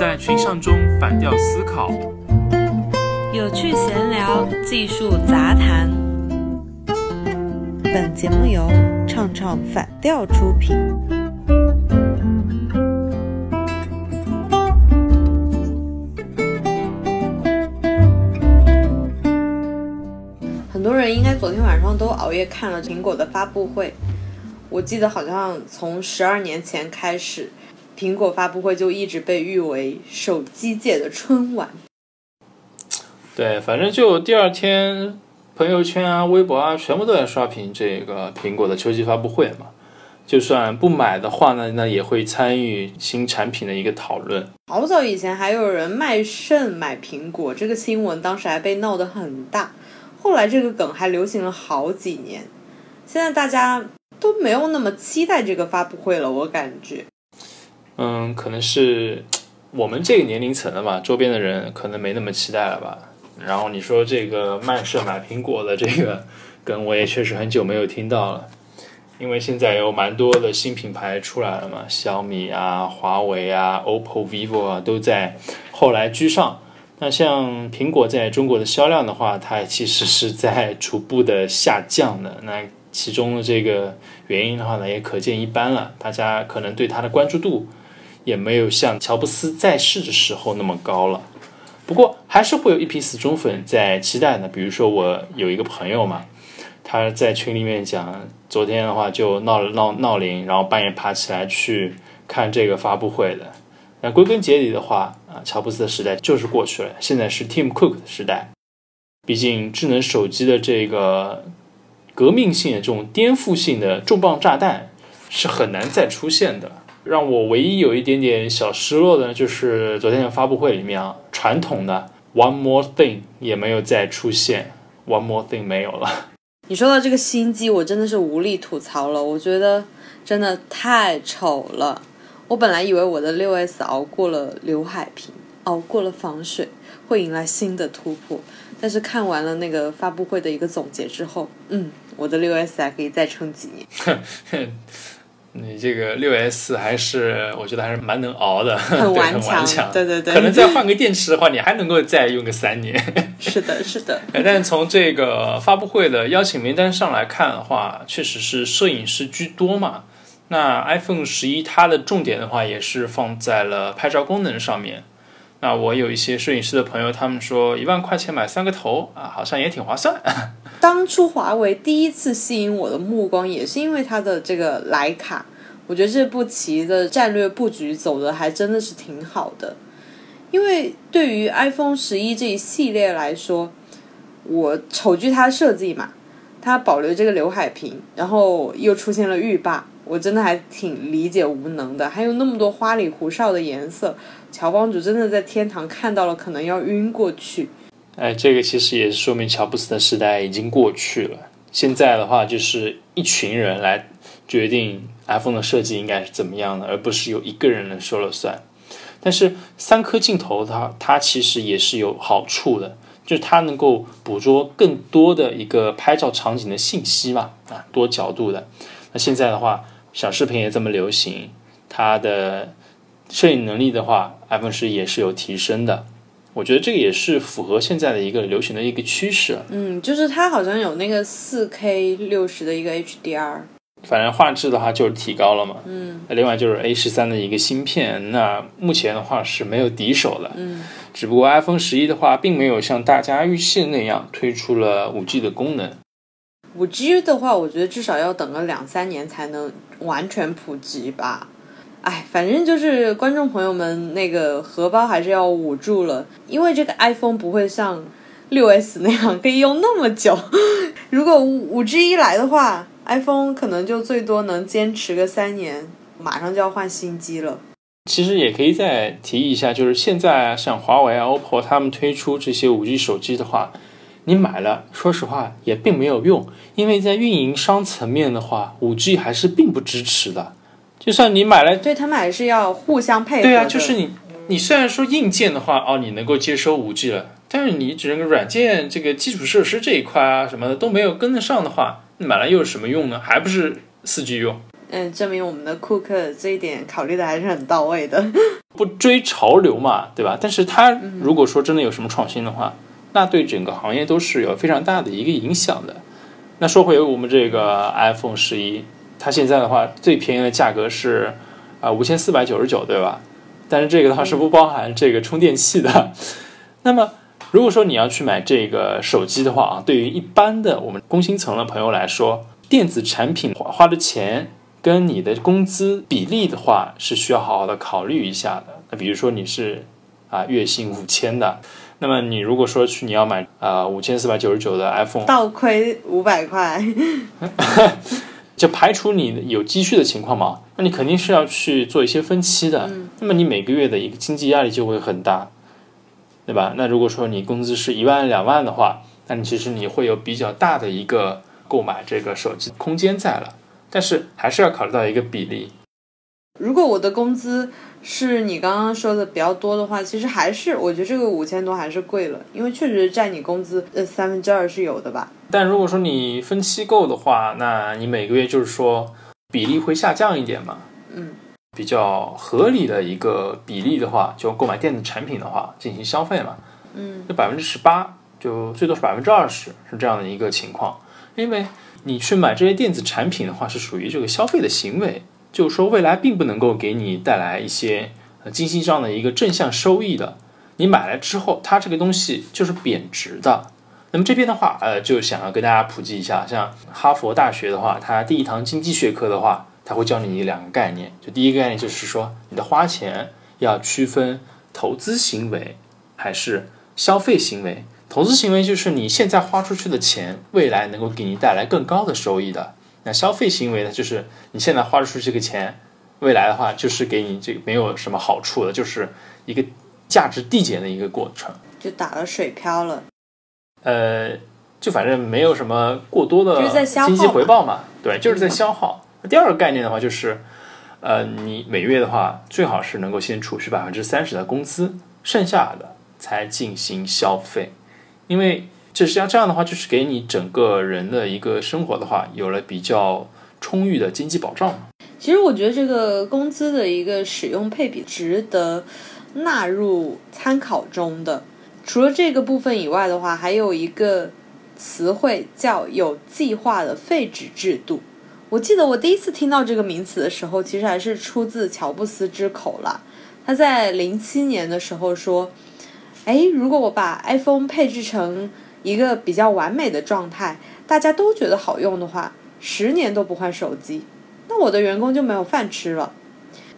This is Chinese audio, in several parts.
在群像中反调思考，有趣闲聊，技术杂谈。本节目由唱唱反调出品。很多人应该昨天晚上都熬夜看了苹果的发布会。我记得好像从十二年前开始，苹果发布会就一直被誉为手机界的春晚。对，反正就第二天，朋友圈啊、微博啊，全部都在刷屏这个苹果的秋季发布会嘛。就算不买的话呢，那也会参与新产品的一个讨论。好早以前还有人卖肾买苹果，这个新闻当时还被闹得很大。后来这个梗还流行了好几年，现在大家。都没有那么期待这个发布会了，我感觉。嗯，可能是我们这个年龄层的吧，周边的人可能没那么期待了吧。然后你说这个卖肾买苹果的这个梗，我也确实很久没有听到了。因为现在有蛮多的新品牌出来了嘛，小米啊、华为啊、OPPO、vivo 啊都在后来居上。那像苹果在中国的销量的话，它其实是在逐步的下降的。那其中的这个原因的话呢，也可见一斑了。大家可能对它的关注度也没有像乔布斯在世的时候那么高了。不过还是会有一批死忠粉在期待呢。比如说我有一个朋友嘛，他在群里面讲，昨天的话就闹了闹闹铃，然后半夜爬起来去看这个发布会的。那归根结底的话啊，乔布斯的时代就是过去了，现在是 Tim Cook 的时代。毕竟智能手机的这个。革命性的这种颠覆性的重磅炸弹是很难再出现的。让我唯一有一点点小失落的，就是昨天的发布会里面啊，传统的 One More Thing 也没有再出现，One More Thing 没有了。你说到这个新机，我真的是无力吐槽了。我觉得真的太丑了。我本来以为我的六 S 熬过了刘海屏，熬过了防水，会迎来新的突破。但是看完了那个发布会的一个总结之后，嗯。我的六 S 还可以再撑几年。你这个六 S 还是我觉得还是蛮能熬的，很顽强。对对对，可能再换个电池的话，你还能够再用个三年。是的，是的。但从这个发布会的邀请名单上来看的话，确实是摄影师居多嘛。那 iPhone 十一它的重点的话，也是放在了拍照功能上面。那我有一些摄影师的朋友，他们说一万块钱买三个头啊，好像也挺划算。当初华为第一次吸引我的目光，也是因为它的这个徕卡。我觉得这步棋的战略布局走的还真的是挺好的。因为对于 iPhone 十一这一系列来说，我丑剧它设计嘛，它保留这个刘海屏，然后又出现了浴霸。我真的还挺理解无能的，还有那么多花里胡哨的颜色，乔帮主真的在天堂看到了，可能要晕过去。哎，这个其实也是说明乔布斯的时代已经过去了。现在的话，就是一群人来决定 iPhone 的设计应该是怎么样的，而不是由一个人能说了算。但是三颗镜头它它其实也是有好处的，就是它能够捕捉更多的一个拍照场景的信息嘛，啊，多角度的。那现在的话。小视频也这么流行，它的摄影能力的话，iPhone 十也是有提升的。我觉得这个也是符合现在的一个流行的一个趋势。嗯，就是它好像有那个四 K 六十的一个 HDR，反正画质的话就是提高了嘛。嗯，另外就是 A 十三的一个芯片，那目前的话是没有敌手的。嗯，只不过 iPhone 十一的话，并没有像大家预期的那样推出了五 G 的功能。五 G 的话，我觉得至少要等个两三年才能完全普及吧。哎，反正就是观众朋友们那个荷包还是要捂住了，因为这个 iPhone 不会像六 S 那样可以用那么久。如果五 G 一来的话，iPhone 可能就最多能坚持个三年，马上就要换新机了。其实也可以再提一下，就是现在像华为啊、OPPO 他们推出这些五 G 手机的话。你买了，说实话也并没有用，因为在运营商层面的话，五 G 还是并不支持的。就算你买了，对他们还是要互相配合。对啊，就是你，你虽然说硬件的话，哦，你能够接收五 G 了，但是你整个软件这个基础设施这一块啊什么的都没有跟得上的话，你买了又有什么用呢？还不是四 G 用？嗯，证明我们的库克这一点考虑的还是很到位的。不追潮流嘛，对吧？但是它如果说真的有什么创新的话，那对整个行业都是有非常大的一个影响的。那说回我们这个 iPhone 十一，它现在的话最便宜的价格是啊五千四百九十九，对吧？但是这个的话是不包含这个充电器的。那么如果说你要去买这个手机的话啊，对于一般的我们工薪层的朋友来说，电子产品花花的钱跟你的工资比例的话，是需要好好的考虑一下的。那比如说你是啊月薪五千的，那么你如果说去你要买啊五千四百九十九的 iPhone，倒亏五百块，就排除你有积蓄的情况嘛，那你肯定是要去做一些分期的。那么你每个月的一个经济压力就会很大，对吧？那如果说你工资是一万两万的话，那你其实你会有比较大的一个购买这个手机空间在了，但是还是要考虑到一个比例。如果我的工资是你刚刚说的比较多的话，其实还是我觉得这个五千多还是贵了，因为确实占你工资呃三分之二是有的吧。但如果说你分期购的话，那你每个月就是说比例会下降一点嘛？嗯，比较合理的一个比例的话，就购买电子产品的话进行消费嘛。嗯，就百分之十八，就最多是百分之二十，是这样的一个情况。因为你去买这些电子产品的话，是属于这个消费的行为，就是说未来并不能够给你带来一些呃经济上的一个正向收益的。你买来之后，它这个东西就是贬值的。那么这边的话，呃，就想要跟大家普及一下，像哈佛大学的话，它第一堂经济学科的话，它会教你两个概念。就第一个概念就是说，你的花钱要区分投资行为还是消费行为。投资行为就是你现在花出去的钱，未来能够给你带来更高的收益的。那消费行为呢，就是你现在花出去这个钱，未来的话就是给你这个没有什么好处的，就是一个价值递减的一个过程。就打了水漂了。呃，就反正没有什么过多的经济回报嘛，对，就是在消耗。第二个概念的话，就是呃，你每月的话，最好是能够先储蓄百分之三十的工资，剩下的才进行消费，因为这实际上这样的话，就是给你整个人的一个生活的话，有了比较充裕的经济保障。其实我觉得这个工资的一个使用配比值得纳入参考中的。除了这个部分以外的话，还有一个词汇叫有计划的废纸制度。我记得我第一次听到这个名词的时候，其实还是出自乔布斯之口啦。他在零七年的时候说：“哎，如果我把 iPhone 配置成一个比较完美的状态，大家都觉得好用的话，十年都不换手机，那我的员工就没有饭吃了。”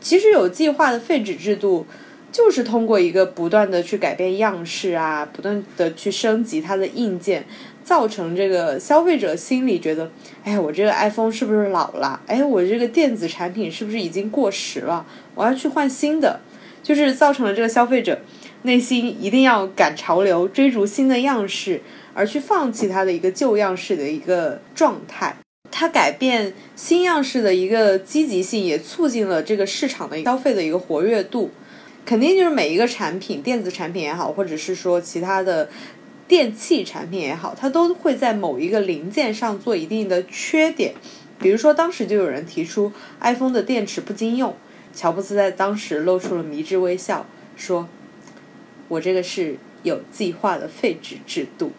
其实有计划的废纸制度，就是通过一个不断的去改变样式啊，不断的去升级它的硬件，造成这个消费者心里觉得，哎，我这个 iPhone 是不是老了？哎，我这个电子产品是不是已经过时了？我要去换新的，就是造成了这个消费者内心一定要赶潮流，追逐新的样式，而去放弃它的一个旧样式的一个状态。它改变新样式的一个积极性，也促进了这个市场的消费的一个活跃度。肯定就是每一个产品，电子产品也好，或者是说其他的电器产品也好，它都会在某一个零件上做一定的缺点。比如说，当时就有人提出 iPhone 的电池不经用，乔布斯在当时露出了迷之微笑，说：“我这个是有计划的废纸制度。”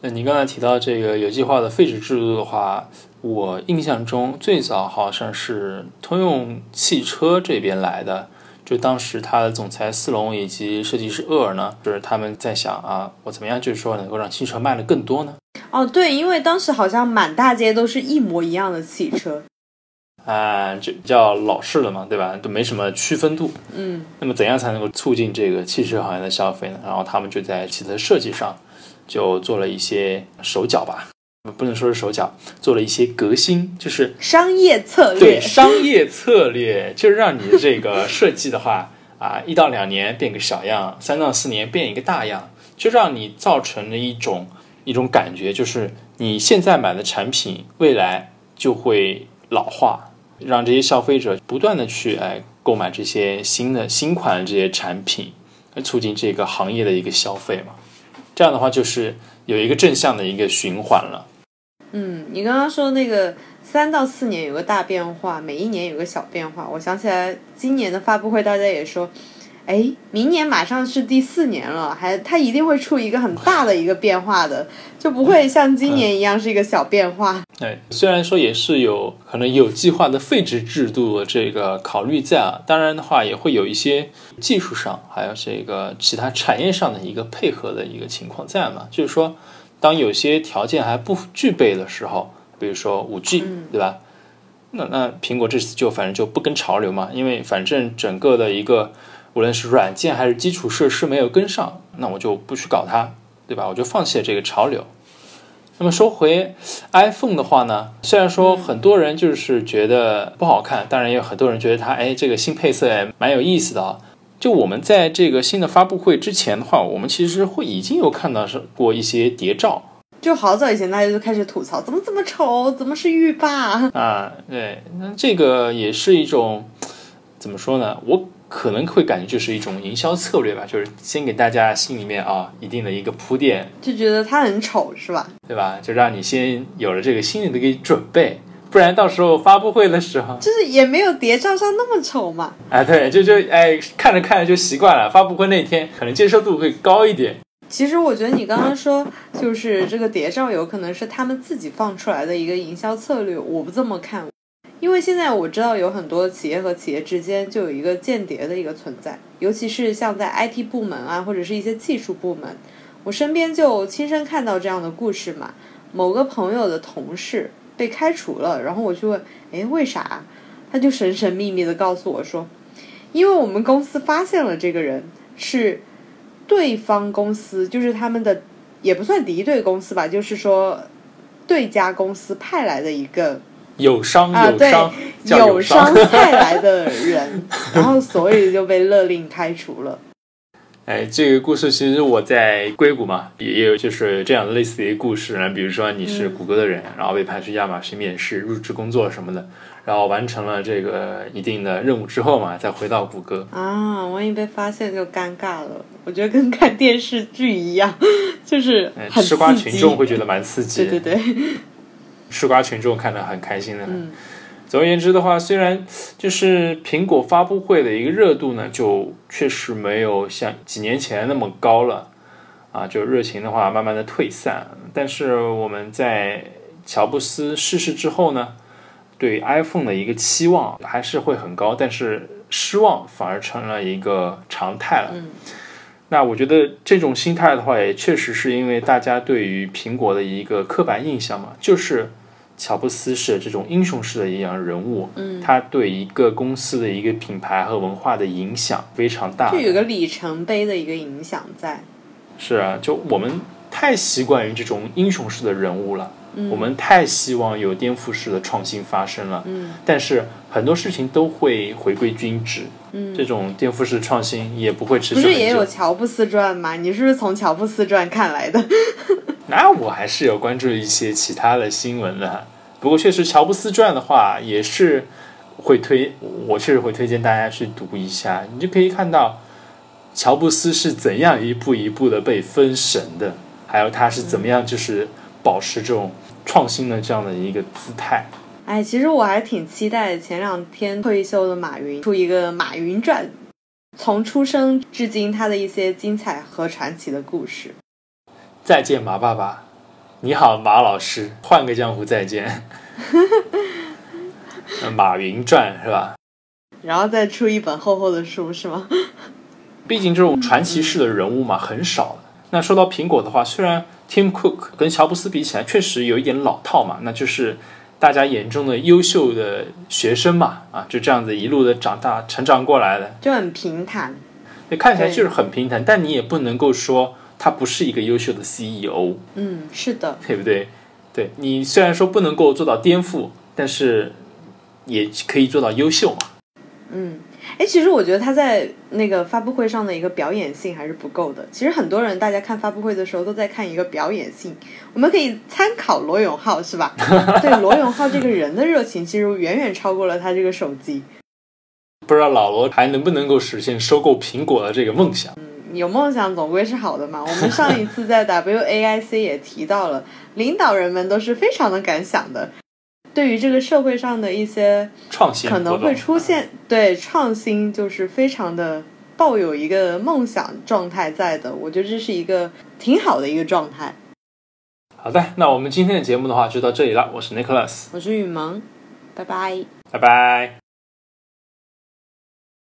那你刚才提到这个有计划的废纸制度的话，我印象中最早好像是通用汽车这边来的，就当时他的总裁斯隆以及设计师厄尔呢，就是他们在想啊，我怎么样就是说能够让汽车卖的更多呢？哦，对，因为当时好像满大街都是一模一样的汽车。啊，就比较老式了嘛，对吧？都没什么区分度。嗯，那么怎样才能够促进这个汽车行业的消费呢？然后他们就在汽车设计上就做了一些手脚吧，不能说是手脚，做了一些革新，就是商业策略。对商业策略，就是让你这个设计的话啊，一到两年变个小样，三到四年变一个大样，就让你造成了一种一种感觉，就是你现在买的产品，未来就会老化，让这些消费者不断的去哎购买这些新的新款的这些产品，来促进这个行业的一个消费嘛。这样的话，就是有一个正向的一个循环了。嗯，你刚刚说那个三到四年有个大变化，每一年有个小变化。我想起来今年的发布会，大家也说，哎，明年马上是第四年了，还它一定会出一个很大的一个变化的，就不会像今年一样是一个小变化。哎，虽然说也是有可能有计划的废止制度这个考虑在啊，当然的话也会有一些技术上还有这个其他产业上的一个配合的一个情况在嘛，就是说当有些条件还不具备的时候，比如说五 G，对吧？那那苹果这次就反正就不跟潮流嘛，因为反正整个的一个无论是软件还是基础设施没有跟上，那我就不去搞它，对吧？我就放弃了这个潮流。那么说回 iPhone 的话呢，虽然说很多人就是觉得不好看，当然也有很多人觉得它哎这个新配色也蛮有意思的啊。就我们在这个新的发布会之前的话，我们其实会已经有看到是过一些谍照。就好早以前，大家就开始吐槽，怎么这么丑，怎么是浴霸啊？对，那这个也是一种怎么说呢？我可能会感觉就是一种营销策略吧，就是先给大家心里面啊一定的一个铺垫，就觉得它很丑，是吧？对吧？就让你先有了这个心理的一个准备，不然到时候发布会的时候，就是也没有谍照上那么丑嘛。哎，对，就就哎看着看着就习惯了，发布会那天可能接受度会高一点。其实我觉得你刚刚说，就是这个谍照有可能是他们自己放出来的一个营销策略，我不这么看，因为现在我知道有很多企业和企业之间就有一个间谍的一个存在，尤其是像在 IT 部门啊，或者是一些技术部门，我身边就亲身看到这样的故事嘛。某个朋友的同事被开除了，然后我就问，哎，为啥？他就神神秘秘的告诉我说，因为我们公司发现了这个人是。对方公司就是他们的，也不算敌对公司吧，就是说对家公司派来的一个友商啊，对，友商派来的人，然后所以就被勒令开除了。哎，这个故事其实我在硅谷嘛，也有就是这样类似的一个故事。比如说你是谷歌的人，然后被派去亚马逊面试、入职工作什么的。然后完成了这个一定的任务之后嘛，再回到谷歌啊，万一被发现就尴尬了。我觉得跟看电视剧一样，就是吃瓜群众会觉得蛮刺激。对对对，吃瓜群众看得很开心的。总而言之的话，虽然就是苹果发布会的一个热度呢，就确实没有像几年前那么高了啊，就热情的话慢慢的退散。但是我们在乔布斯逝世之后呢？对 iPhone 的一个期望还是会很高，但是失望反而成了一个常态了。嗯，那我觉得这种心态的话，也确实是因为大家对于苹果的一个刻板印象嘛，就是乔布斯是这种英雄式的一样人物。嗯，他对一个公司的一个品牌和文化的影响非常大，就有个里程碑的一个影响在。是啊，就我们太习惯于这种英雄式的人物了。我们太希望有颠覆式的创新发生了，嗯，但是很多事情都会回归均值，嗯，这种颠覆式创新也不会持续。不是也有乔布斯传吗？你是不是从乔布斯传看来的？那我还是有关注一些其他的新闻的。不过确实，乔布斯传的话也是会推，我确实会推荐大家去读一下，你就可以看到乔布斯是怎样一步一步的被封神的，还有他是怎么样就是保持这种。创新的这样的一个姿态，哎，其实我还挺期待前两天退休的马云出一个《马云传》，从出生至今他的一些精彩和传奇的故事。再见，马爸爸！你好，马老师！换个江湖再见。马云传是吧？然后再出一本厚厚的书是吗？毕竟这种传奇式的人物嘛，很少。那说到苹果的话，虽然。Tim Cook 跟乔布斯比起来，确实有一点老套嘛，那就是大家眼中的优秀的学生嘛，啊，就这样子一路的长大成长过来的，就很平坦，看起来就是很平坦，但你也不能够说他不是一个优秀的 CEO，嗯，是的，对不对？对你虽然说不能够做到颠覆，但是也可以做到优秀嘛，嗯。哎，其实我觉得他在那个发布会上的一个表演性还是不够的。其实很多人大家看发布会的时候都在看一个表演性，我们可以参考罗永浩，是吧？对罗永浩这个人的热情，其实远远超过了他这个手机。不知道老罗还能不能够实现收购苹果的这个梦想？嗯，有梦想总归是好的嘛。我们 上一次在 WAIC 也提到了，领导人们都是非常的敢想的。对于这个社会上的一些创新可能会出现对创新，就是非常的抱有一个梦想状态在的。我觉得这是一个挺好的一个状态。好的，那我们今天的节目的话就到这里了。我是 Nicholas，我是雨萌，拜拜。拜拜。